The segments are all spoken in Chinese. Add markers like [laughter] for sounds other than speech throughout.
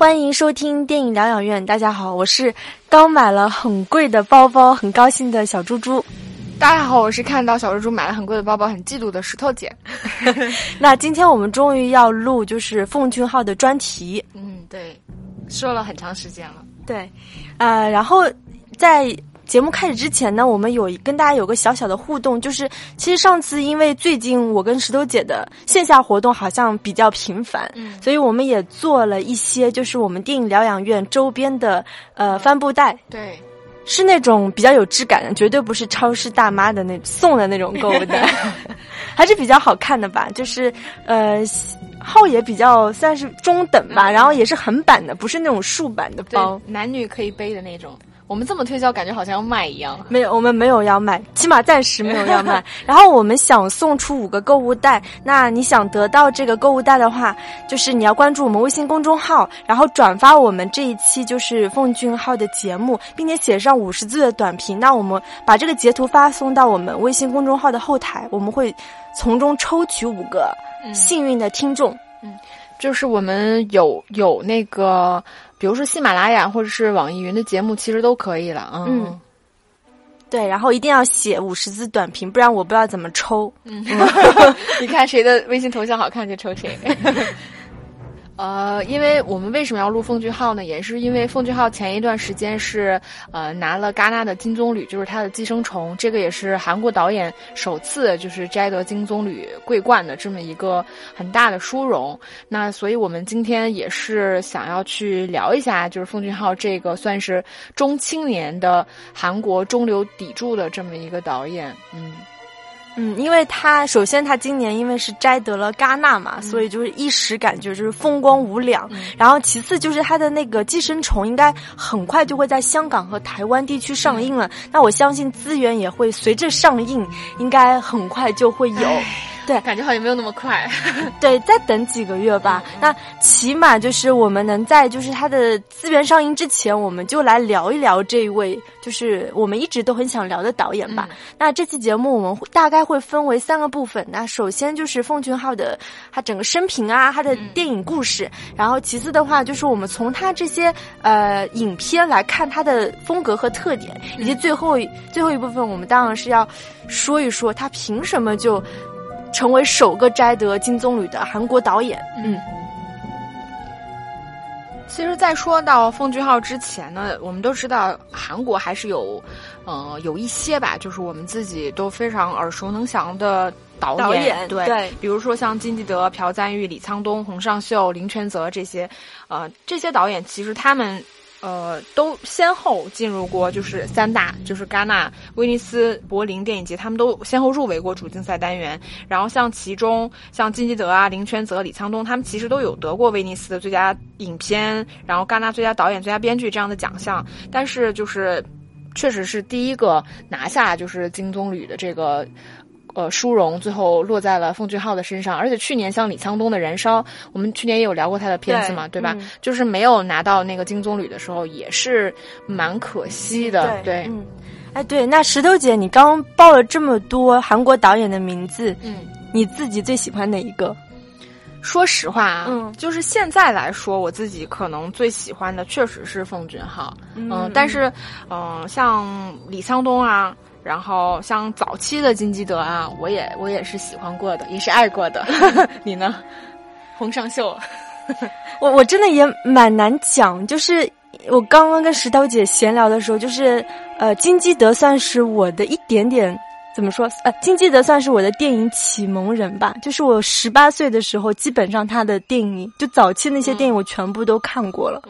欢迎收听电影疗养院。大家好，我是刚买了很贵的包包，很高兴的小猪猪。大家好，我是看到小猪猪买了很贵的包包，很嫉妒的石头姐。[laughs] [laughs] 那今天我们终于要录就是奉俊昊的专题。嗯，对，说了很长时间了。对，呃，然后在。节目开始之前呢，我们有跟大家有个小小的互动，就是其实上次因为最近我跟石头姐的线下活动好像比较频繁，嗯，所以我们也做了一些就是我们电影疗养院周边的呃帆布袋，对，是那种比较有质感的，绝对不是超市大妈的那送的那种购物袋，[laughs] 还是比较好看的吧，就是呃号也比较算是中等吧，然后也是横版的，不是那种竖版的包，男女可以背的那种。我们这么推销，感觉好像要卖一样。没有，我们没有要卖，起码暂时没有要卖。[laughs] 然后我们想送出五个购物袋，那你想得到这个购物袋的话，就是你要关注我们微信公众号，然后转发我们这一期就是奉俊昊的节目，并且写上五十字的短评。那我们把这个截图发送到我们微信公众号的后台，我们会从中抽取五个幸运的听众。嗯，就是我们有有那个。比如说喜马拉雅或者是网易云的节目，其实都可以了。嗯，对，然后一定要写五十字短评，不然我不知道怎么抽。嗯，[laughs] 你看谁的微信头像好看就抽谁。[laughs] 呃，因为我们为什么要录奉俊昊呢？也是因为奉俊昊前一段时间是呃拿了戛纳的金棕榈，就是他的《寄生虫》，这个也是韩国导演首次就是摘得金棕榈桂冠的这么一个很大的殊荣。那所以我们今天也是想要去聊一下，就是奉俊昊这个算是中青年的韩国中流砥柱的这么一个导演，嗯。嗯，因为他首先他今年因为是摘得了戛纳嘛，所以就是一时感觉就是风光无两。然后其次就是他的那个《寄生虫》应该很快就会在香港和台湾地区上映了，那我相信资源也会随着上映，应该很快就会有。对，感觉好像没有那么快。[laughs] [laughs] 对，再等几个月吧。那起码就是我们能在就是它的资源上映之前，我们就来聊一聊这一位，就是我们一直都很想聊的导演吧。那这期节目我们大概会分为三个部分。那首先就是奉俊昊的他整个生平啊，他的电影故事。然后其次的话，就是我们从他这些呃影片来看他的风格和特点，以及最后最后一部分，我们当然是要说一说他凭什么就。成为首个摘得金棕榈的韩国导演。嗯，其实，在说到奉俊昊之前呢，我们都知道韩国还是有，呃，有一些吧，就是我们自己都非常耳熟能详的导演。对，比如说像金基德、朴赞玉、李沧东、洪尚秀、林权泽这些，呃，这些导演其实他们。呃，都先后进入过，就是三大，就是戛纳、威尼斯、柏林电影节，他们都先后入围过主竞赛单元。然后像其中，像金基德啊、林权泽、李沧东，他们其实都有得过威尼斯的最佳影片，然后戛纳最佳导演、最佳编剧这样的奖项。但是就是，确实是第一个拿下就是金棕榈的这个。呃，殊荣最后落在了奉俊昊的身上，而且去年像李沧东的《燃烧》，我们去年也有聊过他的片子嘛，对吧？就是没有拿到那个金棕榈的时候，也是蛮可惜的。对，嗯，哎，对，那石头姐，你刚报了这么多韩国导演的名字，嗯，你自己最喜欢哪一个？说实话啊，嗯，就是现在来说，我自己可能最喜欢的确实是奉俊昊，嗯，但是，嗯，像李沧东啊。然后像早期的金基德啊，我也我也是喜欢过的，也是爱过的。[laughs] 你呢？洪尚秀，[laughs] 我我真的也蛮难讲。就是我刚刚跟石头姐闲聊的时候，就是呃，金基德算是我的一点点怎么说？呃，金基德算是我的电影启蒙人吧。就是我十八岁的时候，基本上他的电影就早期那些电影我全部都看过了。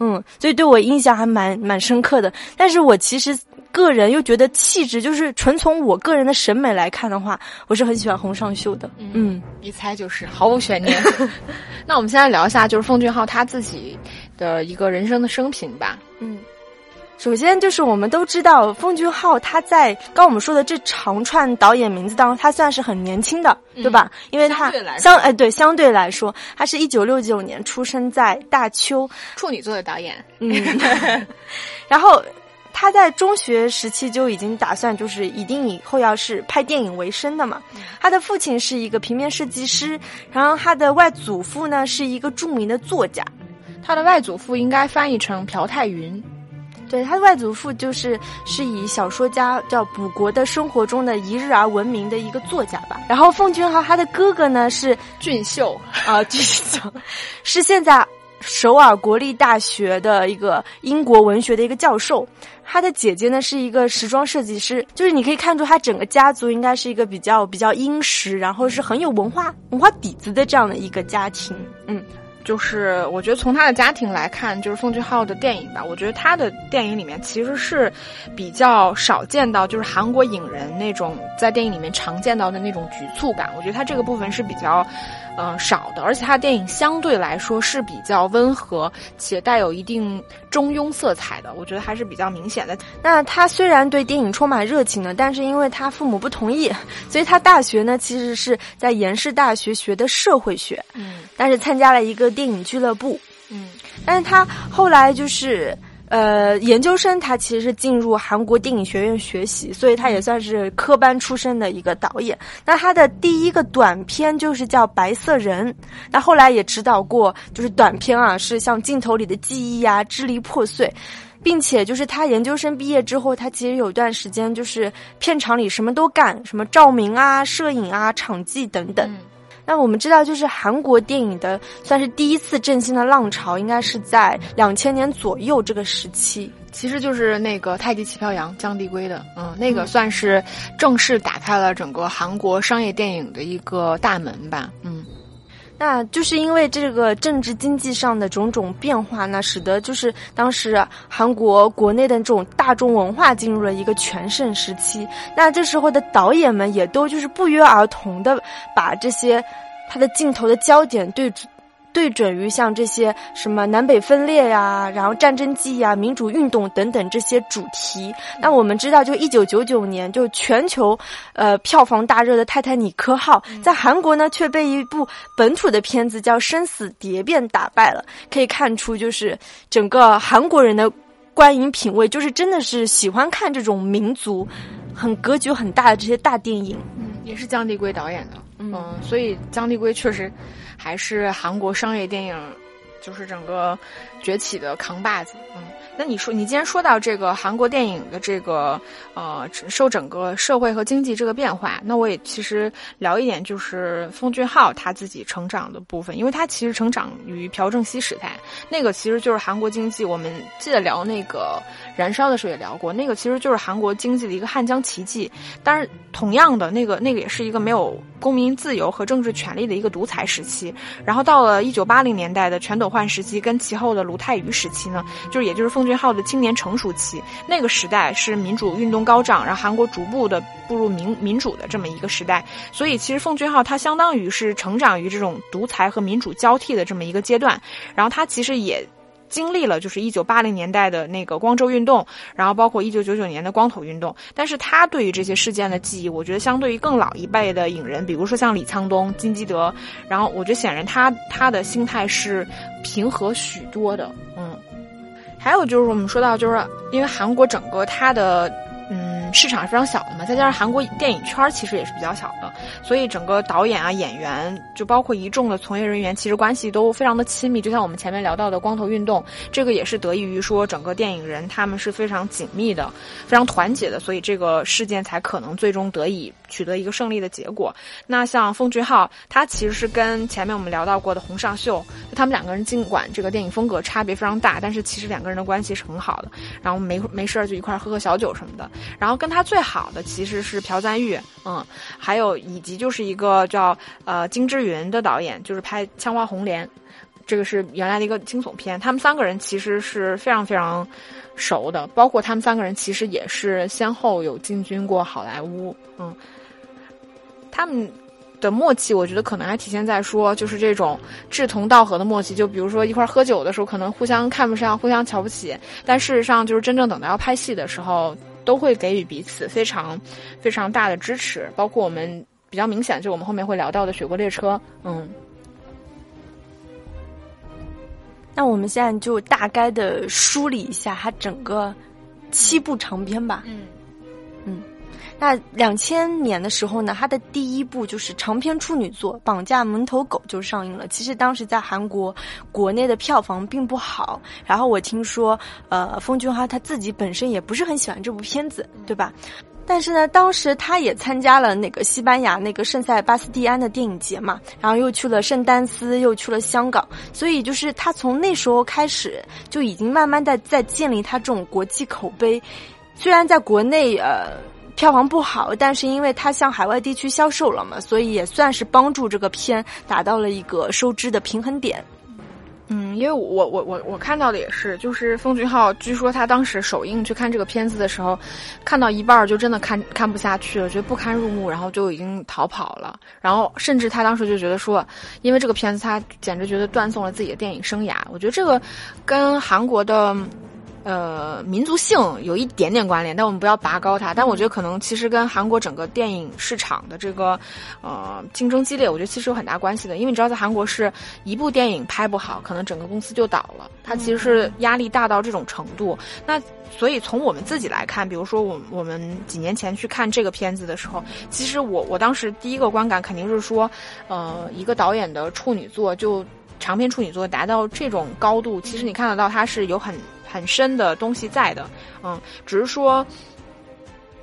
嗯，所以对我印象还蛮蛮深刻的。但是我其实。个人又觉得气质就是纯从我个人的审美来看的话，我是很喜欢洪尚秀的。嗯，一猜就是毫无悬念。[laughs] 那我们现在聊一下，就是奉俊昊他自己的一个人生的生平吧。嗯，首先就是我们都知道，奉俊昊他在刚我们说的这长串导演名字当中，他算是很年轻的，对吧？因为他相哎对，相对来说，他是一九六九年出生在大邱，处女座的导演。嗯，[laughs] 然后。他在中学时期就已经打算，就是一定以后要是拍电影为生的嘛。他的父亲是一个平面设计师，然后他的外祖父呢是一个著名的作家。他的外祖父应该翻译成朴泰云。对，他的外祖父就是是以小说家叫卜国的生活中的一日而闻名的一个作家吧。然后奉俊昊他的哥哥呢是俊秀啊，俊秀是现在首尔国立大学的一个英国文学的一个教授。他的姐姐呢是一个时装设计师，就是你可以看出他整个家族应该是一个比较比较殷实，然后是很有文化文化底子的这样的一个家庭。嗯。就是我觉得从他的家庭来看，就是奉俊昊的电影吧，我觉得他的电影里面其实是比较少见到，就是韩国影人那种在电影里面常见到的那种局促感。我觉得他这个部分是比较。嗯，少的，而且他的电影相对来说是比较温和且带有一定中庸色彩的，我觉得还是比较明显的。那他虽然对电影充满热情呢，但是因为他父母不同意，所以他大学呢其实是在延世大学学的社会学，嗯，但是参加了一个电影俱乐部，嗯，但是他后来就是。呃，研究生他其实是进入韩国电影学院学习，所以他也算是科班出身的一个导演。那他的第一个短片就是叫《白色人》，那后来也指导过，就是短片啊，是像《镜头里的记忆》啊，《支离破碎》，并且就是他研究生毕业之后，他其实有一段时间就是片场里什么都干，什么照明啊、摄影啊、场记等等。那我们知道，就是韩国电影的算是第一次振兴的浪潮，应该是在两千年左右这个时期。其实就是那个《太极旗飘扬》姜帝圭的，嗯，那个算是正式打开了整个韩国商业电影的一个大门吧，嗯。那就是因为这个政治经济上的种种变化，那使得就是当时韩国国内的这种大众文化进入了一个全盛时期。那这时候的导演们也都就是不约而同的把这些他的镜头的焦点对。对准于像这些什么南北分裂呀，然后战争记呀、民主运动等等这些主题。那我们知道，就一九九九年，就全球，呃，票房大热的《泰坦尼克号》，在韩国呢却被一部本土的片子叫《生死蝶变》打败了。可以看出，就是整个韩国人的观影品味，就是真的是喜欢看这种民族很格局很大的这些大电影。嗯，也是姜帝圭导演的。嗯，所以姜帝圭确实。还是韩国商业电影，就是整个崛起的扛把子。嗯，那你说，你既然说到这个韩国电影的这个呃，受整个社会和经济这个变化，那我也其实聊一点，就是奉俊昊他自己成长的部分，因为他其实成长于朴正熙时代，那个其实就是韩国经济。我们记得聊那个《燃烧》的时候也聊过，那个其实就是韩国经济的一个汉江奇迹。但是同样的，那个那个也是一个没有。公民自由和政治权利的一个独裁时期，然后到了一九八零年代的全斗焕时期，跟其后的卢泰愚时期呢，就是也就是奉奉俊昊的青年成熟期。那个时代是民主运动高涨，然后韩国逐步的步入民民主的这么一个时代。所以其实奉俊昊他相当于是成长于这种独裁和民主交替的这么一个阶段，然后他其实也。经历了就是一九八零年代的那个光州运动，然后包括一九九九年的光头运动，但是他对于这些事件的记忆，我觉得相对于更老一辈的影人，比如说像李沧东、金基德，然后我觉得显然他他的心态是平和许多的，嗯。还有就是我们说到，就是因为韩国整个它的。嗯，市场是非常小的嘛，再加上韩国电影圈其实也是比较小的，所以整个导演啊、演员，就包括一众的从业人员，其实关系都非常的亲密。就像我们前面聊到的光头运动，这个也是得益于说整个电影人他们是非常紧密的、非常团结的，所以这个事件才可能最终得以取得一个胜利的结果。那像奉俊昊，他其实是跟前面我们聊到过的洪尚秀，他们两个人尽管这个电影风格差别非常大，但是其实两个人的关系是很好的，然后没没事儿就一块喝喝小酒什么的。然后跟他最好的其实是朴赞玉，嗯，还有以及就是一个叫呃金之云的导演，就是拍《枪花红莲》，这个是原来的一个惊悚片。他们三个人其实是非常非常熟的，包括他们三个人其实也是先后有进军过好莱坞，嗯，他们的默契，我觉得可能还体现在说就是这种志同道合的默契。就比如说一块喝酒的时候，可能互相看不上，互相瞧不起，但事实上就是真正等到要拍戏的时候。都会给予彼此非常非常大的支持，包括我们比较明显，就我们后面会聊到的《雪国列车》。嗯，那我们现在就大概的梳理一下它整个七部长篇吧。嗯嗯，那两千年的时候呢，他的第一部就是长篇处女作《绑架门头狗》就上映了。其实当时在韩国国内的票房并不好，然后我听说，呃，奉俊昊他自己本身也不是很喜欢这部片子，对吧？但是呢，当时他也参加了那个西班牙那个圣塞巴斯蒂安的电影节嘛，然后又去了圣丹斯，又去了香港，所以就是他从那时候开始就已经慢慢的在建立他这种国际口碑。虽然在国内呃。票房不好，但是因为它向海外地区销售了嘛，所以也算是帮助这个片达到了一个收支的平衡点。嗯，因为我我我我看到的也是，就是奉俊昊，据说他当时首映去看这个片子的时候，看到一半就真的看看不下去了，觉得不堪入目，然后就已经逃跑了。然后甚至他当时就觉得说，因为这个片子，他简直觉得断送了自己的电影生涯。我觉得这个跟韩国的。呃，民族性有一点点关联，但我们不要拔高它。但我觉得可能其实跟韩国整个电影市场的这个呃竞争激烈，我觉得其实有很大关系的。因为你知道，在韩国是一部电影拍不好，可能整个公司就倒了。它其实是压力大到这种程度。那所以从我们自己来看，比如说我我们几年前去看这个片子的时候，其实我我当时第一个观感肯定是说，呃，一个导演的处女作就长篇处女作达到这种高度，其实你看得到它是有很。很深的东西在的，嗯，只是说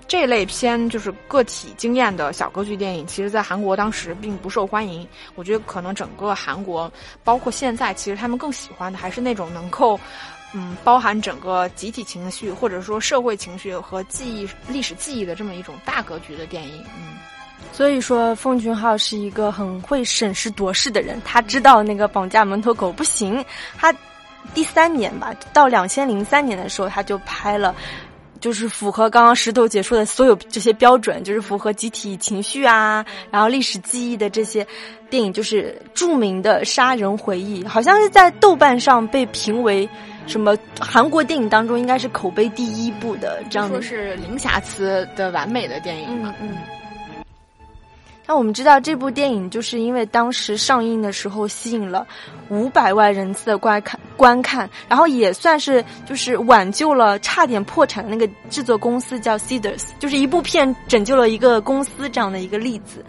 这类偏就是个体经验的小歌剧电影，其实在韩国当时并不受欢迎。我觉得可能整个韩国，包括现在，其实他们更喜欢的还是那种能够，嗯，包含整个集体情绪或者说社会情绪和记忆、历史记忆的这么一种大格局的电影。嗯，所以说奉俊昊是一个很会审时度势的人，他知道那个绑架门头狗不行，他。第三年吧，到两千零三年的时候，他就拍了，就是符合刚刚石头姐说的所有这些标准，就是符合集体情绪啊，然后历史记忆的这些电影，就是著名的《杀人回忆》，好像是在豆瓣上被评为什么韩国电影当中应该是口碑第一部的这样的，说是零瑕疵的完美的电影嘛，嗯。那我们知道这部电影就是因为当时上映的时候吸引了五百万人次的观看观看，然后也算是就是挽救了差点破产的那个制作公司叫 Cedars，就是一部片拯救了一个公司这样的一个例子。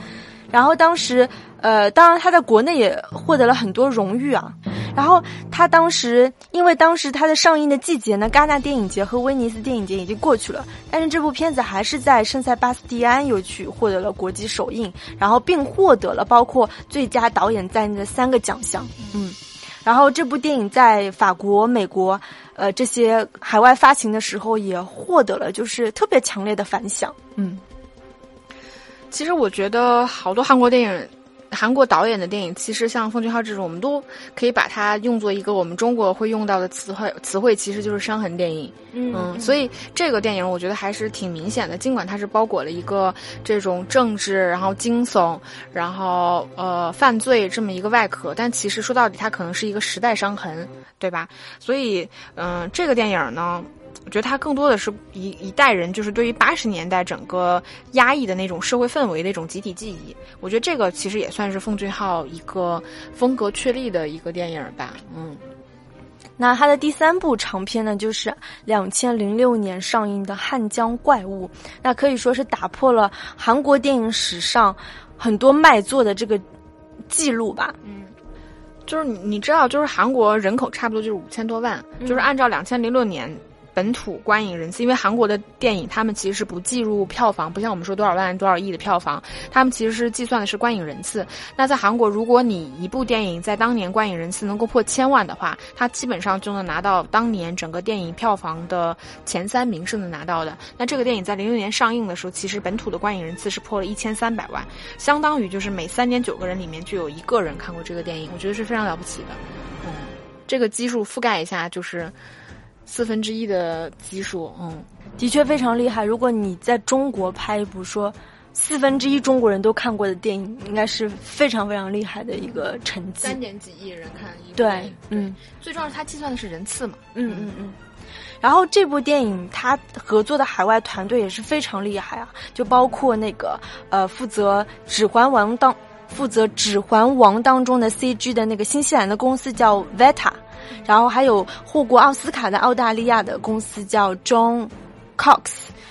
然后当时，呃，当然他在国内也获得了很多荣誉啊。然后他当时，因为当时他的上映的季节呢，戛纳电影节和威尼斯电影节已经过去了，但是这部片子还是在圣塞巴斯蒂安又去获得了国际首映，然后并获得了包括最佳导演在内的三个奖项。嗯，然后这部电影在法国、美国，呃，这些海外发行的时候也获得了就是特别强烈的反响。嗯。其实我觉得好多韩国电影、韩国导演的电影，其实像奉俊昊这种，我们都可以把它用作一个我们中国会用到的词汇。词汇其实就是伤痕电影。嗯，所以这个电影我觉得还是挺明显的。尽管它是包裹了一个这种政治、然后惊悚、然后呃犯罪这么一个外壳，但其实说到底，它可能是一个时代伤痕，对吧？所以，嗯，这个电影呢。我觉得它更多的是一一代人，就是对于八十年代整个压抑的那种社会氛围的一种集体记忆。我觉得这个其实也算是奉俊昊一个风格确立的一个电影吧。嗯，那他的第三部长片呢，就是两千零六年上映的《汉江怪物》，那可以说是打破了韩国电影史上很多卖座的这个记录吧。嗯，就是你你知道，就是韩国人口差不多就是五千多万，就是按照两千零六年。本土观影人次，因为韩国的电影他们其实是不计入票房，不像我们说多少万、多少亿的票房，他们其实是计算的是观影人次。那在韩国，如果你一部电影在当年观影人次能够破千万的话，它基本上就能拿到当年整个电影票房的前三名是能拿到的。那这个电影在零六年上映的时候，其实本土的观影人次是破了一千三百万，相当于就是每三点九个人里面就有一个人看过这个电影，我觉得是非常了不起的。嗯，这个基数覆盖一下就是。四分之一的基数，嗯，的确非常厉害。如果你在中国拍一部说四分之一中国人都看过的电影，应该是非常非常厉害的一个成绩。三点几亿人看一部电影，嗯，最重要是它计算的是人次嘛，嗯嗯嗯。然后这部电影它合作的海外团队也是非常厉害啊，就包括那个呃负责《指环王》当负责《指环王》当中的 CG 的那个新西兰的公司叫 Veta。然后还有获过奥斯卡的澳大利亚的公司叫 John Cox。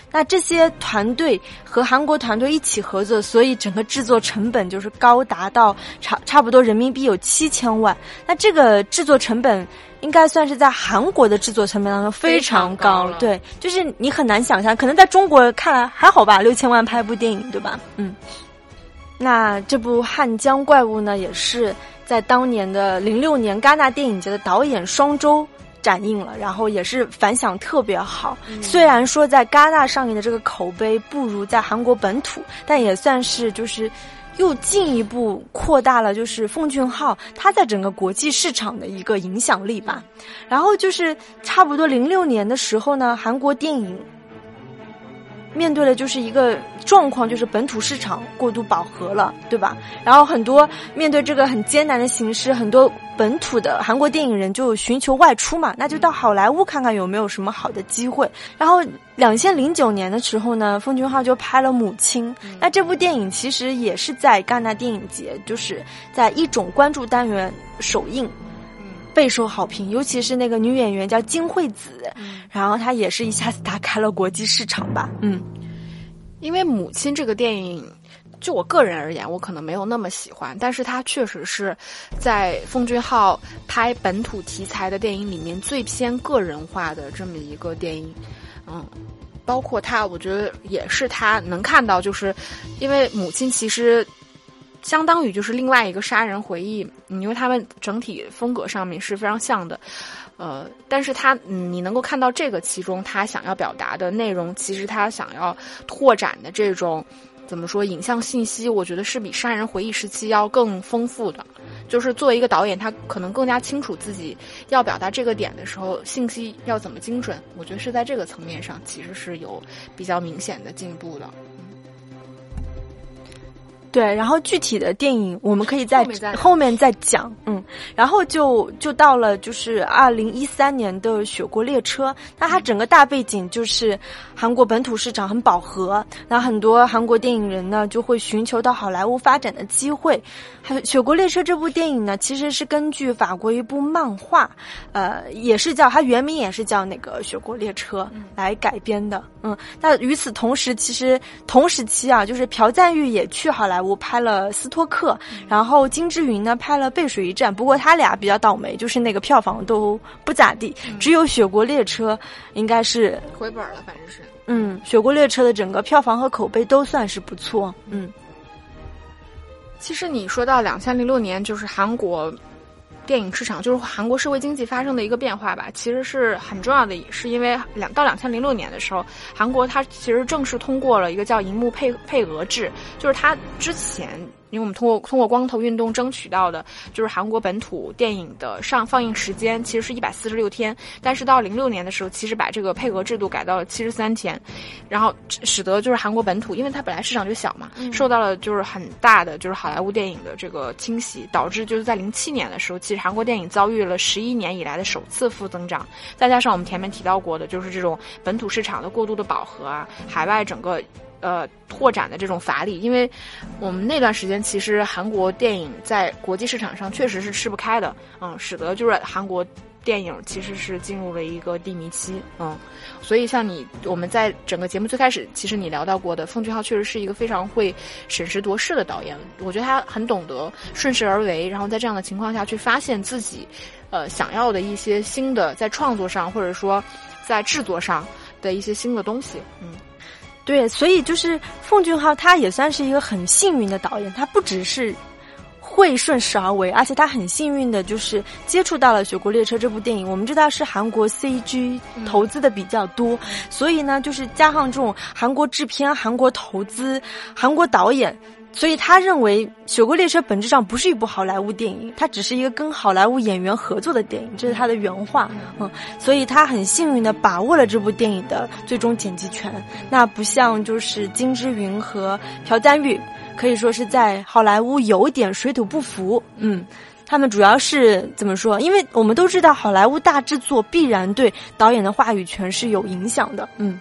那这些团队和韩国团队一起合作，所以整个制作成本就是高达到差差不多人民币有七千万。那这个制作成本应该算是在韩国的制作成本当中非常高，对，就是你很难想象，可能在中国看来还好吧，六千万拍部电影，对吧？嗯。那这部《汉江怪物》呢，也是在当年的零六年戛纳电影节的导演双周。展映了，然后也是反响特别好。虽然说在戛纳上映的这个口碑不如在韩国本土，但也算是就是又进一步扩大了就是奉俊昊他在整个国际市场的一个影响力吧。然后就是差不多零六年的时候呢，韩国电影。面对的就是一个状况，就是本土市场过度饱和了，对吧？然后很多面对这个很艰难的形势，很多本土的韩国电影人就寻求外出嘛，那就到好莱坞看看有没有什么好的机会。然后两千零九年的时候呢，奉俊昊就拍了《母亲》，那这部电影其实也是在戛纳电影节，就是在一种关注单元首映。备受好评，尤其是那个女演员叫金惠子，然后她也是一下子打开了国际市场吧。嗯，因为《母亲》这个电影，就我个人而言，我可能没有那么喜欢，但是它确实是在奉俊昊拍本土题材的电影里面最偏个人化的这么一个电影。嗯，包括他，我觉得也是他能看到，就是因为《母亲》其实。相当于就是另外一个杀人回忆，因为他们整体风格上面是非常像的，呃，但是他你能够看到这个其中他想要表达的内容，其实他想要拓展的这种怎么说影像信息，我觉得是比杀人回忆时期要更丰富的。就是作为一个导演，他可能更加清楚自己要表达这个点的时候，信息要怎么精准。我觉得是在这个层面上，其实是有比较明显的进步的。对，然后具体的电影我们可以在后面再讲，嗯，然后就就到了就是二零一三年的《雪国列车》，那它整个大背景就是韩国本土市场很饱和，那很多韩国电影人呢就会寻求到好莱坞发展的机会。还有《雪国列车》这部电影呢，其实是根据法国一部漫画，呃，也是叫它原名也是叫那个《雪国列车》来改编的，嗯，那与此同时，其实同时期啊，就是朴赞玉也去好莱坞。我拍了斯托克，然后金志云呢拍了背水一战，不过他俩比较倒霉，就是那个票房都不咋地，只有雪国列车应该是回本了，反正是。嗯，雪国列车的整个票房和口碑都算是不错。嗯，其实你说到两千零六年，就是韩国。电影市场就是韩国社会经济发生的一个变化吧，其实是很重要的，是因为两到两千零六年的时候，韩国它其实正式通过了一个叫银幕配配额制，就是它之前。因为我们通过通过光头运动争取到的，就是韩国本土电影的上放映时间其实是一百四十六天，但是到零六年的时候，其实把这个配额制度改到了七十三天，然后使得就是韩国本土，因为它本来市场就小嘛，受到了就是很大的就是好莱坞电影的这个侵袭，导致就是在零七年的时候，其实韩国电影遭遇了十一年以来的首次负增长，再加上我们前面提到过的，就是这种本土市场的过度的饱和啊，海外整个。呃，拓展的这种乏力，因为我们那段时间其实韩国电影在国际市场上确实是吃不开的，嗯，使得就是韩国电影其实是进入了一个低迷期，嗯，所以像你我们在整个节目最开始，其实你聊到过的奉俊昊确实是一个非常会审时度势的导演，我觉得他很懂得顺势而为，然后在这样的情况下去发现自己呃想要的一些新的在创作上或者说在制作上的一些新的东西，嗯。对，所以就是奉俊昊，他也算是一个很幸运的导演。他不只是会顺势而为，而且他很幸运的，就是接触到了《雪国列车》这部电影。我们知道是韩国 CG 投资的比较多，所以呢，就是加上这种韩国制片、韩国投资、韩国导演。所以他认为《雪国列车》本质上不是一部好莱坞电影，它只是一个跟好莱坞演员合作的电影，这是他的原话。嗯，所以他很幸运的把握了这部电影的最终剪辑权。那不像就是金智云和朴赞玉，可以说是在好莱坞有点水土不服。嗯，他们主要是怎么说？因为我们都知道，好莱坞大制作必然对导演的话语权是有影响的。嗯，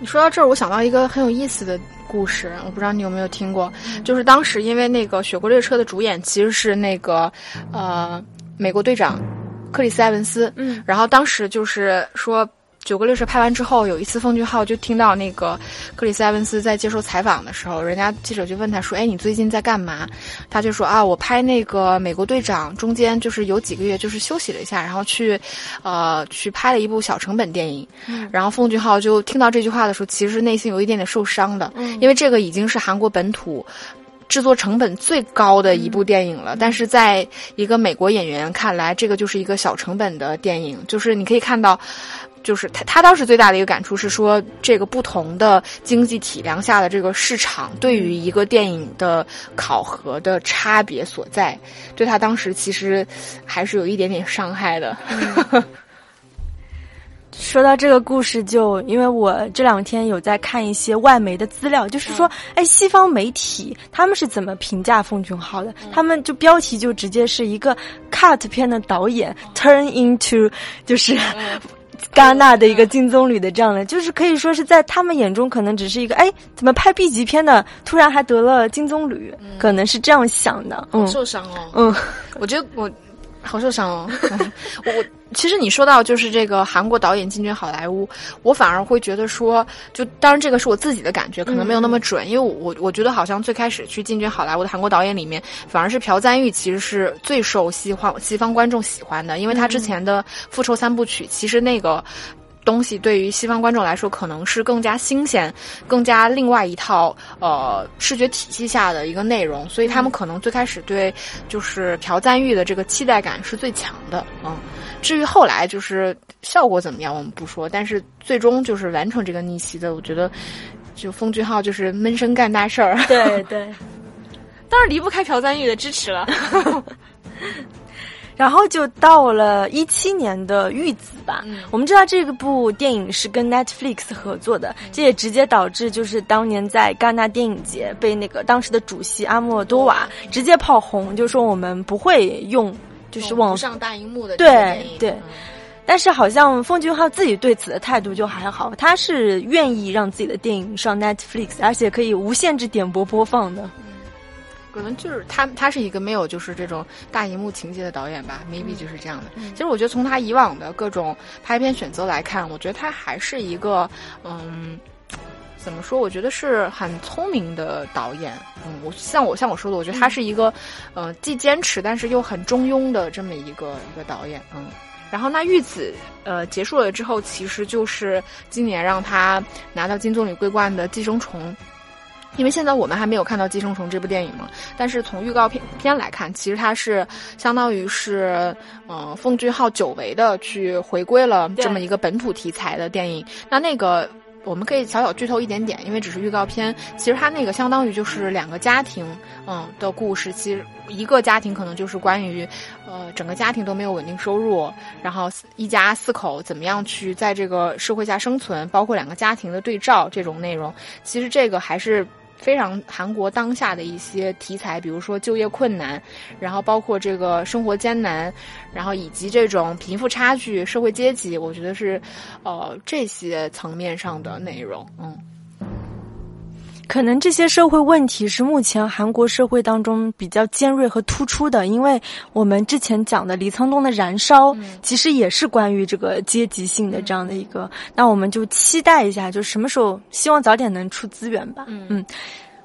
你说到这儿，我想到一个很有意思的。故事我不知道你有没有听过，就是当时因为那个《雪国列车》的主演其实是那个呃美国队长克里斯埃文斯，嗯，然后当时就是说九个六十拍完之后，有一次奉俊昊就听到那个克里斯埃文斯在接受采访的时候，人家记者就问他说：“哎，你最近在干嘛？”他就说：“啊，我拍那个美国队长，中间就是有几个月就是休息了一下，然后去，呃，去拍了一部小成本电影。”然后奉俊昊就听到这句话的时候，其实内心有一点点受伤的，因为这个已经是韩国本土。制作成本最高的一部电影了，但是在一个美国演员看来，这个就是一个小成本的电影。就是你可以看到，就是他他当时最大的一个感触是说，这个不同的经济体量下的这个市场对于一个电影的考核的差别所在，对他当时其实还是有一点点伤害的。说到这个故事，就因为我这两天有在看一些外媒的资料，就是说，哎，西方媒体他们是怎么评价奉俊昊的？他们就标题就直接是一个 cut 片的导演 turn into 就是戛纳的一个金棕榈的这样的，就是可以说是在他们眼中可能只是一个哎，怎么拍 B 级片的，突然还得了金棕榈，可能是这样想的。嗯，受伤哦。嗯，我觉得我。好受伤哦！[laughs] 我我其实你说到就是这个韩国导演进军好莱坞，我反而会觉得说，就当然这个是我自己的感觉，可能没有那么准，因为我我觉得好像最开始去进军好莱坞的韩国导演里面，反而是朴赞玉其实是最受西方西方观众喜欢的，因为他之前的复仇三部曲，其实那个。东西对于西方观众来说，可能是更加新鲜、更加另外一套呃视觉体系下的一个内容，所以他们可能最开始对就是朴赞玉的这个期待感是最强的。嗯，至于后来就是效果怎么样，我们不说，但是最终就是完成这个逆袭的，我觉得就奉俊昊就是闷声干大事儿。对对，当然离不开朴赞玉的支持了。然后就到了一七年的《玉子》吧。我们知道这个部电影是跟 Netflix 合作的，这也直接导致就是当年在戛纳电影节被那个当时的主席阿莫多瓦直接炮轰，就说我们不会用就是网上大荧幕的对对。但是好像奉俊昊自己对此的态度就还好，他是愿意让自己的电影上 Netflix，而且可以无限制点播播放的。可能就是他，他是一个没有就是这种大荧幕情节的导演吧，maybe 就是这样的。其实我觉得从他以往的各种拍片选择来看，我觉得他还是一个，嗯，怎么说？我觉得是很聪明的导演。嗯，我像我像我说的，我觉得他是一个，呃，既坚持但是又很中庸的这么一个一个导演。嗯，然后那玉子呃结束了之后，其实就是今年让他拿到金棕榈桂冠的《寄生虫》。因为现在我们还没有看到《寄生虫》这部电影嘛，但是从预告片片来看，其实它是相当于是，嗯，奉俊昊久违的去回归了这么一个本土题材的电影。那那个我们可以小小剧透一点点，因为只是预告片。其实它那个相当于就是两个家庭，嗯的故事。其实一个家庭可能就是关于，呃，整个家庭都没有稳定收入，然后一家四口怎么样去在这个社会下生存，包括两个家庭的对照这种内容。其实这个还是。非常韩国当下的一些题材，比如说就业困难，然后包括这个生活艰难，然后以及这种贫富差距、社会阶级，我觉得是，呃，这些层面上的内容，嗯。可能这些社会问题是目前韩国社会当中比较尖锐和突出的，因为我们之前讲的李沧东的《燃烧》，其实也是关于这个阶级性的这样的一个。那我们就期待一下，就什么时候希望早点能出资源吧。嗯，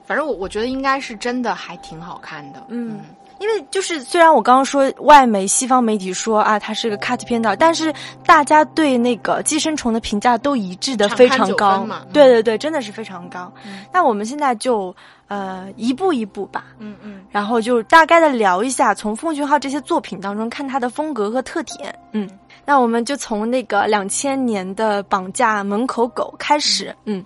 反正我我觉得应该是真的还挺好看的。嗯。因为就是虽然我刚刚说外媒西方媒体说啊，它是个 cut 片导，但是大家对那个寄生虫的评价都一致的非常高。对对对，真的是非常高。那我们现在就呃一步一步吧，嗯嗯，然后就大概的聊一下从奉俊昊这些作品当中看他的风格和特点。嗯，那我们就从那个两千年的《绑架门口狗》开始。嗯，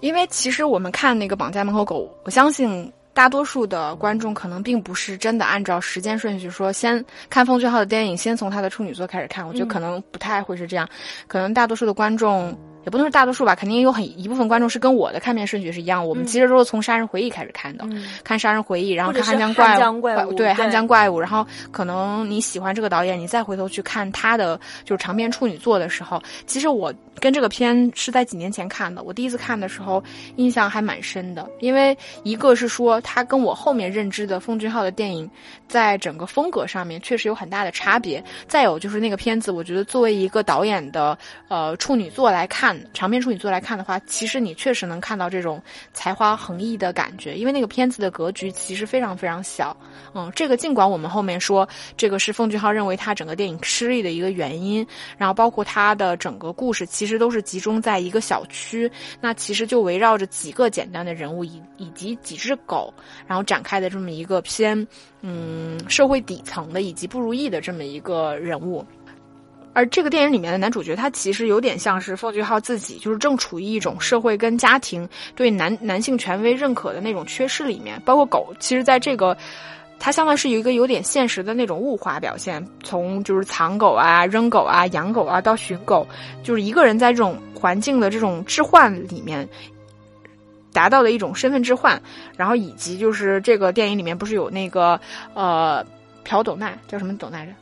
因为其实我们看那个《绑架门口狗》，我相信。大多数的观众可能并不是真的按照时间顺序说，先看奉俊昊的电影，先从他的处女作开始看。我觉得可能不太会是这样，可能大多数的观众。也不能说大多数吧，肯定有很一部分观众是跟我的看片顺序是一样。我们其实都是从《杀人回忆》开始看的，看《杀人回忆》，然后看《汉江怪物》，对《汉江怪物》，然后可能你喜欢这个导演，你再回头去看他的就是长篇处女作的时候，其实我跟这个片是在几年前看的。我第一次看的时候印象还蛮深的，因为一个是说他跟我后面认知的奉俊昊的电影在整个风格上面确实有很大的差别，再有就是那个片子，我觉得作为一个导演的呃处女作来看，长篇处女作来看的话，其实你确实能看到这种才华横溢的感觉，因为那个片子的格局其实非常非常小。嗯，这个尽管我们后面说这个是奉俊昊认为他整个电影失利的一个原因，然后包括他的整个故事其实都是集中在一个小区，那其实就围绕着几个简单的人物以以及几只狗，然后展开的这么一个偏嗯社会底层的以及不如意的这么一个人物。而这个电影里面的男主角，他其实有点像是奉俊昊自己，就是正处于一种社会跟家庭对男男性权威认可的那种缺失里面。包括狗，其实在这个，它相当是有一个有点现实的那种物化表现，从就是藏狗啊、扔狗啊、养狗啊到寻狗，就是一个人在这种环境的这种置换里面，达到的一种身份置换。然后以及就是这个电影里面不是有那个呃朴斗娜叫什么斗娜着？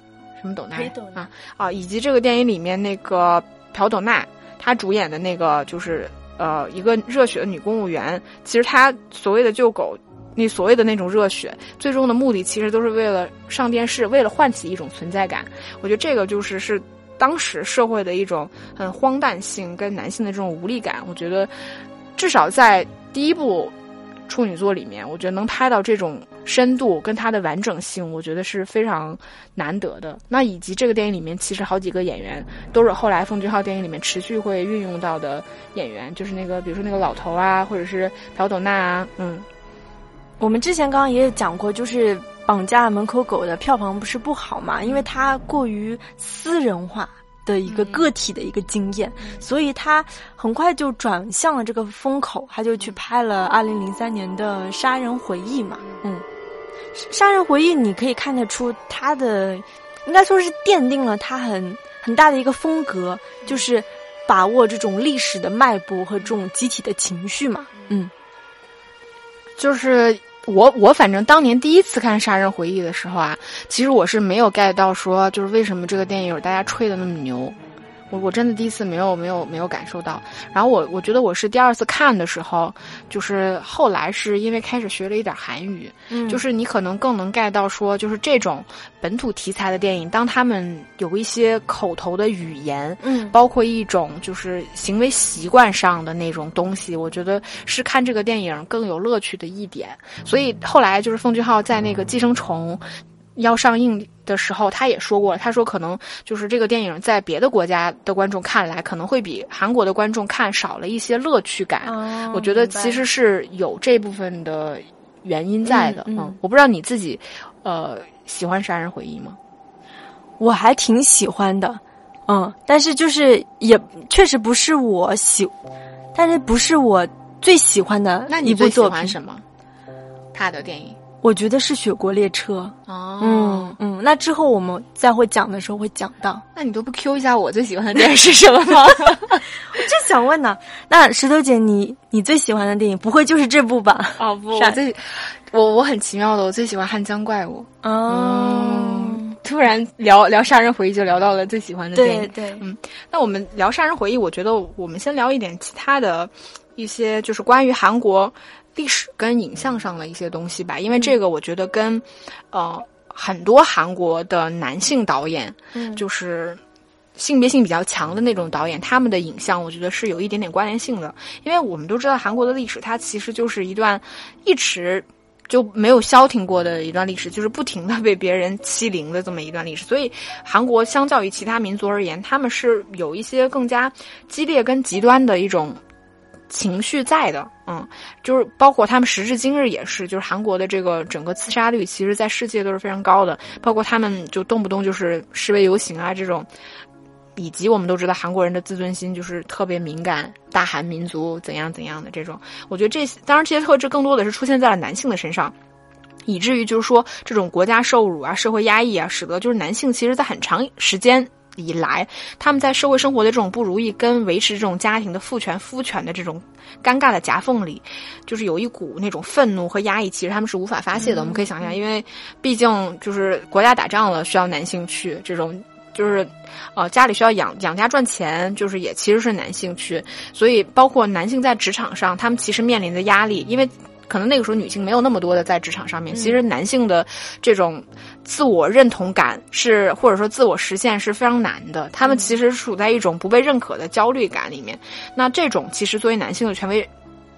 什么斗奈啊啊，以及这个电影里面那个朴斗奈，她主演的那个就是呃一个热血的女公务员。其实她所谓的救狗，那所谓的那种热血，最终的目的其实都是为了上电视，为了唤起一种存在感。我觉得这个就是是当时社会的一种很荒诞性跟男性的这种无力感。我觉得至少在第一部处女座里面，我觉得能拍到这种。深度跟它的完整性，我觉得是非常难得的。那以及这个电影里面，其实好几个演员都是后来奉俊昊电影里面持续会运用到的演员，就是那个比如说那个老头啊，或者是朴斗娜啊。嗯，我们之前刚刚也有讲过，就是《绑架门口狗》的票房不是不好嘛，因为它过于私人化。的一个个体的一个经验，所以他很快就转向了这个风口，他就去拍了二零零三年的《杀人回忆》嘛。嗯，《杀人回忆》你可以看得出他的，应该说是奠定了他很很大的一个风格，就是把握这种历史的脉搏和这种集体的情绪嘛。嗯，就是。我我反正当年第一次看《杀人回忆》的时候啊，其实我是没有 get 到说，就是为什么这个电影大家吹的那么牛。我我真的第一次没有没有没有感受到，然后我我觉得我是第二次看的时候，就是后来是因为开始学了一点韩语，嗯，就是你可能更能 get 到说，就是这种本土题材的电影，当他们有一些口头的语言，嗯，包括一种就是行为习惯上的那种东西，我觉得是看这个电影更有乐趣的一点。所以后来就是奉俊昊在那个《寄生虫》。要上映的时候，他也说过，他说可能就是这个电影在别的国家的观众看来，可能会比韩国的观众看少了一些乐趣感。我觉得其实是有这部分的原因在的。嗯，我不知道你自己，呃，喜欢《杀人回忆》吗？我还挺喜欢的，嗯，但是就是也确实不是我喜，但是不是我最喜欢的那你最喜欢什么？他的电影。我觉得是《雪国列车》哦，嗯嗯，那之后我们再会讲的时候会讲到。那你都不 Q 一下我最喜欢的电影是什么吗？[laughs] 我就想问呢。那石头姐，你你最喜欢的电影不会就是这部吧？哦不，[laughs] 我最我我很奇妙的，我最喜欢《汉江怪物》哦。突然聊聊《杀人回忆》，就聊到了最喜欢的电影。对对，嗯，那我们聊《杀人回忆》，我觉得我们先聊一点其他的一些，就是关于韩国。历史跟影像上的一些东西吧，因为这个我觉得跟，呃，很多韩国的男性导演，嗯，就是性别性比较强的那种导演，他们的影像我觉得是有一点点关联性的。因为我们都知道韩国的历史，它其实就是一段一直就没有消停过的一段历史，就是不停的被别人欺凌的这么一段历史。所以，韩国相较于其他民族而言，他们是有一些更加激烈跟极端的一种。情绪在的，嗯，就是包括他们时至今日也是，就是韩国的这个整个自杀率，其实在世界都是非常高的。包括他们就动不动就是示威游行啊这种，以及我们都知道韩国人的自尊心就是特别敏感，大韩民族怎样怎样的这种。我觉得这当然这些特质更多的是出现在了男性的身上，以至于就是说这种国家受辱啊、社会压抑啊，使得就是男性其实在很长时间。以来，他们在社会生活的这种不如意，跟维持这种家庭的父权夫权的这种尴尬的夹缝里，就是有一股那种愤怒和压抑，其实他们是无法发泄的。我们可以想象，因为毕竟就是国家打仗了，需要男性去这种。就是，呃，家里需要养养家赚钱，就是也其实是男性去，所以包括男性在职场上，他们其实面临的压力，因为可能那个时候女性没有那么多的在职场上面，其实男性的这种自我认同感是或者说自我实现是非常难的，他们其实处在一种不被认可的焦虑感里面。那这种其实作为男性的权威。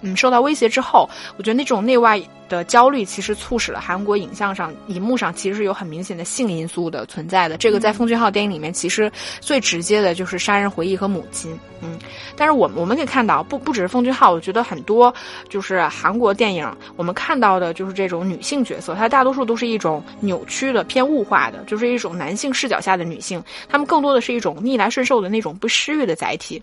嗯，受到威胁之后，我觉得那种内外的焦虑，其实促使了韩国影像上、荧幕上其实是有很明显的性因素的存在的。这个在奉俊昊电影里面，其实最直接的就是杀人回忆和母亲。嗯，但是我我们可以看到，不不只是奉俊昊，我觉得很多就是韩国电影，我们看到的就是这种女性角色，它大多数都是一种扭曲的、偏物化的，就是一种男性视角下的女性，她们更多的是一种逆来顺受的那种不失欲的载体。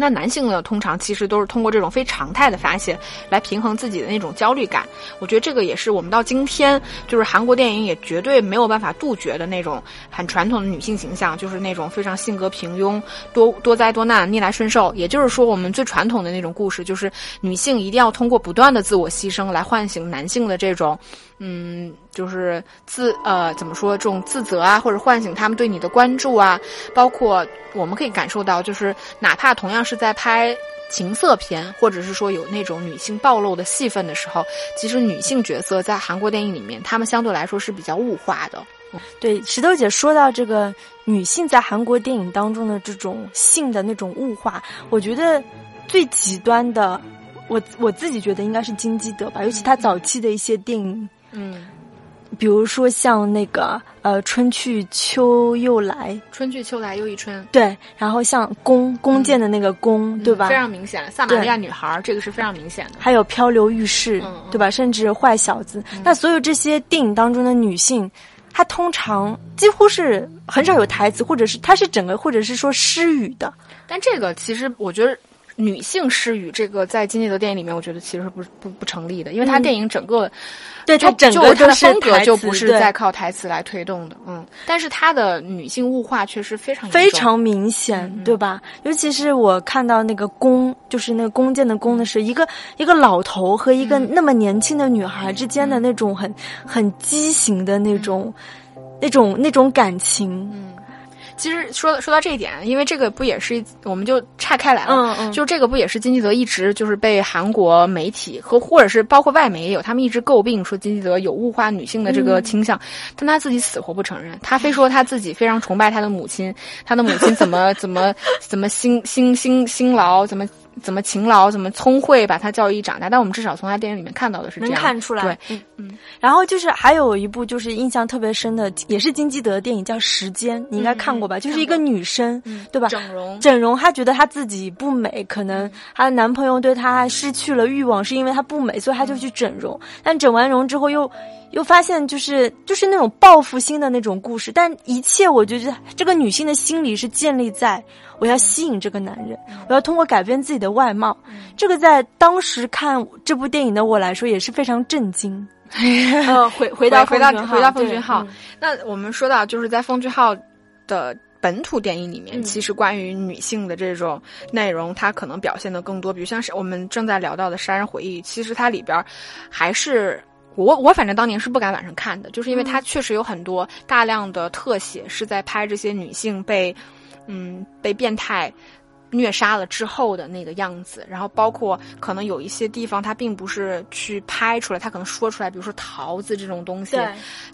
那男性呢，通常其实都是通过这种非常态的发泄来平衡自己的那种焦虑感。我觉得这个也是我们到今天，就是韩国电影也绝对没有办法杜绝的那种很传统的女性形象，就是那种非常性格平庸、多多灾多难、逆来顺受。也就是说，我们最传统的那种故事，就是女性一定要通过不断的自我牺牲来唤醒男性的这种。嗯，就是自呃怎么说这种自责啊，或者唤醒他们对你的关注啊，包括我们可以感受到，就是哪怕同样是在拍情色片，或者是说有那种女性暴露的戏份的时候，其实女性角色在韩国电影里面，她们相对来说是比较物化的。对，石头姐说到这个女性在韩国电影当中的这种性的那种物化，我觉得最极端的，我我自己觉得应该是金基德吧，尤其他早期的一些电影。嗯，比如说像那个呃，春去秋又来，春去秋来又一春。对，然后像弓弓箭的那个弓，对吧？非常明显，撒玛利亚女孩这个是非常明显的。还有漂流浴室，对吧？甚至坏小子。那所有这些电影当中的女性，她通常几乎是很少有台词，或者是她是整个，或者是说失语的。但这个其实我觉得。女性失语这个在金基德电影里面，我觉得其实是不不不成立的，因为他电影整个，对他整个他的风格就不是在靠台词来推动的，嗯，但是他的女性物化确实非常非常明显，对吧？尤其是我看到那个弓，就是那个弓箭的弓的是一个一个老头和一个那么年轻的女孩之间的那种很很畸形的那种那种那种感情，嗯。其实说说到这一点，因为这个不也是，我们就岔开来了。嗯嗯，就这个不也是金基德一直就是被韩国媒体和或者是包括外媒也有，他们一直诟病说金基德有物化女性的这个倾向，但他自己死活不承认。他非说他自己非常崇拜他的母亲，他的母亲怎么怎么怎么辛辛辛辛劳，怎么。怎么勤劳，怎么聪慧，把他教育长大。但我们至少从他电影里面看到的是这样，能看出来。对，嗯嗯。然后就是还有一部就是印象特别深的，也是金基德的电影，叫《时间》，你应该看过吧？就是一个女生，对吧？整容，整容，她觉得她自己不美，可能她的男朋友对她失去了欲望，是因为她不美，所以她就去整容。但整完容之后又。又发现就是就是那种报复心的那种故事，但一切我觉得这个女性的心理是建立在我要吸引这个男人，我要通过改变自己的外貌。这个在当时看这部电影的我来说也是非常震惊。[laughs] 回回到回到回到奉俊昊，那我们说到就是在奉俊昊的本土电影里面，其实关于女性的这种内容，它可能表现的更多，比如像是我们正在聊到的《杀人回忆》，其实它里边还是。我我反正当年是不敢晚上看的，就是因为它确实有很多大量的特写是在拍这些女性被，嗯，被变态虐杀了之后的那个样子，然后包括可能有一些地方他并不是去拍出来，他可能说出来，比如说桃子这种东西，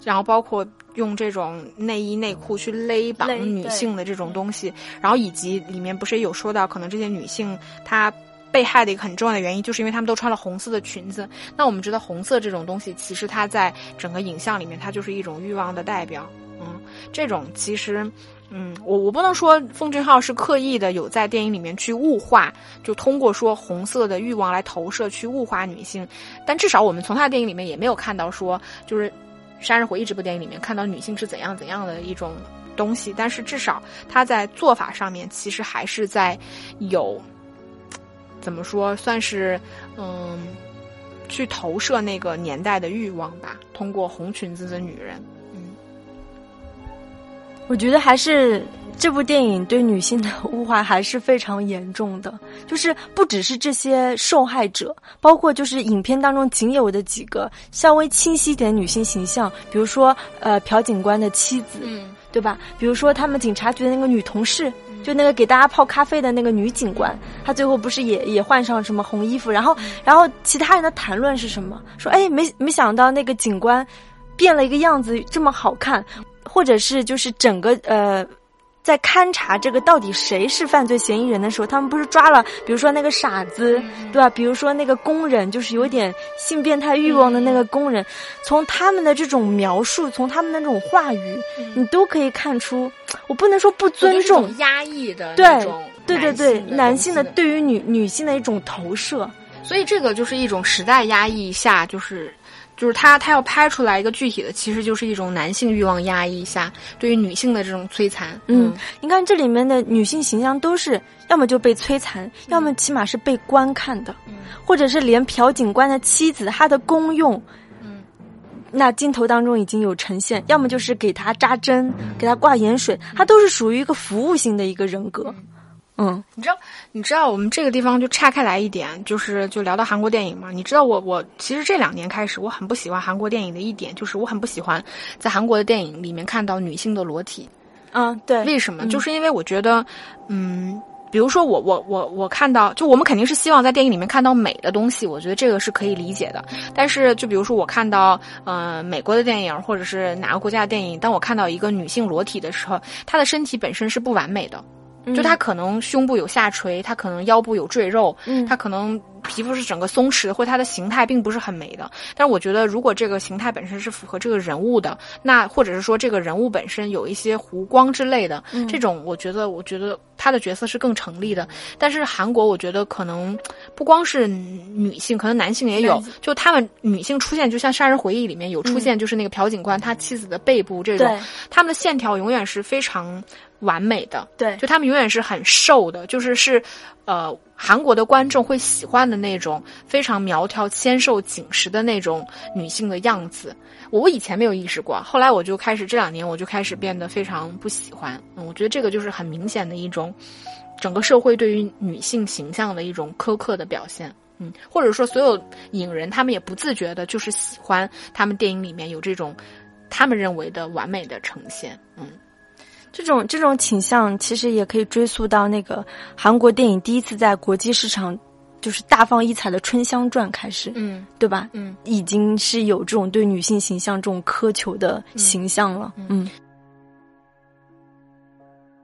然后包括用这种内衣内裤去勒绑女性的这种东西，然后以及里面不是也有说到，可能这些女性她。被害的一个很重要的原因，就是因为他们都穿了红色的裙子。那我们知道，红色这种东西，其实它在整个影像里面，它就是一种欲望的代表。嗯，这种其实，嗯，我我不能说奉俊昊是刻意的有在电影里面去物化，就通过说红色的欲望来投射去物化女性。但至少我们从他的电影里面也没有看到说，就是《杀人回忆》这部电影里面看到女性是怎样怎样的一种东西。但是至少他在做法上面，其实还是在有。怎么说？算是嗯，去投射那个年代的欲望吧。通过红裙子的女人，我觉得还是这部电影对女性的物化还是非常严重的，就是不只是这些受害者，包括就是影片当中仅有的几个稍微清晰一点女性形象，比如说呃朴警官的妻子，嗯，对吧？比如说他们警察局的那个女同事，就那个给大家泡咖啡的那个女警官，她最后不是也也换上什么红衣服，然后然后其他人的谈论是什么？说哎没没想到那个警官变了一个样子这么好看。或者是就是整个呃，在勘察这个到底谁是犯罪嫌疑人的时候，他们不是抓了，比如说那个傻子，对吧？比如说那个工人，就是有点性变态欲望的那个工人，从他们的这种描述，从他们的那种话语，你都可以看出，我不能说不尊重，压抑的对对对对，男性的对于女女性的一种投射，所以这个就是一种时代压抑下，就是。就是他，他要拍出来一个具体的，其实就是一种男性欲望压抑下对于女性的这种摧残。嗯，你看这里面的女性形象都是要么就被摧残，要么起码是被观看的，或者是连朴警官的妻子她的功用，嗯，那镜头当中已经有呈现，要么就是给他扎针，给他挂盐水，他都是属于一个服务型的一个人格。嗯，你知道，你知道我们这个地方就岔开来一点，就是就聊到韩国电影嘛。你知道我我其实这两年开始，我很不喜欢韩国电影的一点，就是我很不喜欢在韩国的电影里面看到女性的裸体。嗯，对。为什么？就是因为我觉得，嗯，比如说我我我我看到，就我们肯定是希望在电影里面看到美的东西，我觉得这个是可以理解的。但是就比如说我看到，呃，美国的电影或者是哪个国家的电影，当我看到一个女性裸体的时候，她的身体本身是不完美的。就他可能胸部有下垂，他可能腰部有赘肉，嗯他可能皮肤是整个松弛，或他的形态并不是很美的。但是我觉得，如果这个形态本身是符合这个人物的，那或者是说这个人物本身有一些弧光之类的，这种我觉得，我觉得他的角色是更成立的。但是韩国，我觉得可能不光是女性，可能男性也有，就他们女性出现，就像《杀人回忆》里面有出现，就是那个朴警官他妻子的背部这种，他们的线条永远是非常。完美的，对，就他们永远是很瘦的，就是是，呃，韩国的观众会喜欢的那种非常苗条、纤瘦、紧实的那种女性的样子。我以前没有意识过，后来我就开始这两年我就开始变得非常不喜欢。嗯，我觉得这个就是很明显的一种整个社会对于女性形象的一种苛刻的表现。嗯，或者说所有影人他们也不自觉的，就是喜欢他们电影里面有这种他们认为的完美的呈现。嗯。这种这种倾向其实也可以追溯到那个韩国电影第一次在国际市场就是大放异彩的《春香传》开始，嗯，对吧？嗯，已经是有这种对女性形象这种苛求的形象了，嗯。